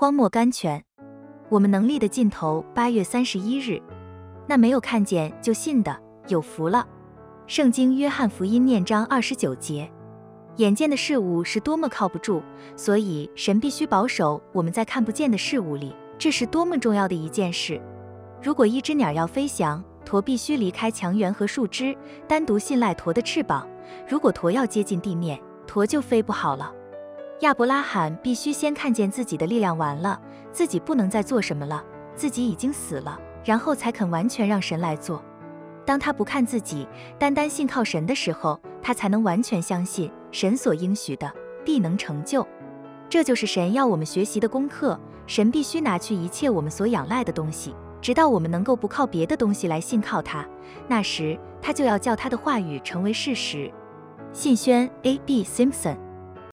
荒漠甘泉，我们能力的尽头。八月三十一日，那没有看见就信的有福了。圣经约翰福音念章二十九节。眼见的事物是多么靠不住，所以神必须保守我们在看不见的事物里。这是多么重要的一件事！如果一只鸟要飞翔，驼必须离开墙垣和树枝，单独信赖驼的翅膀。如果驼要接近地面，驼就飞不好了。亚伯拉罕必须先看见自己的力量完了，自己不能再做什么了，自己已经死了，然后才肯完全让神来做。当他不看自己，单单信靠神的时候，他才能完全相信神所应许的必能成就。这就是神要我们学习的功课。神必须拿去一切我们所仰赖的东西。直到我们能够不靠别的东西来信靠他，那时他就要叫他的话语成为事实。信宣 A. B. Simpson。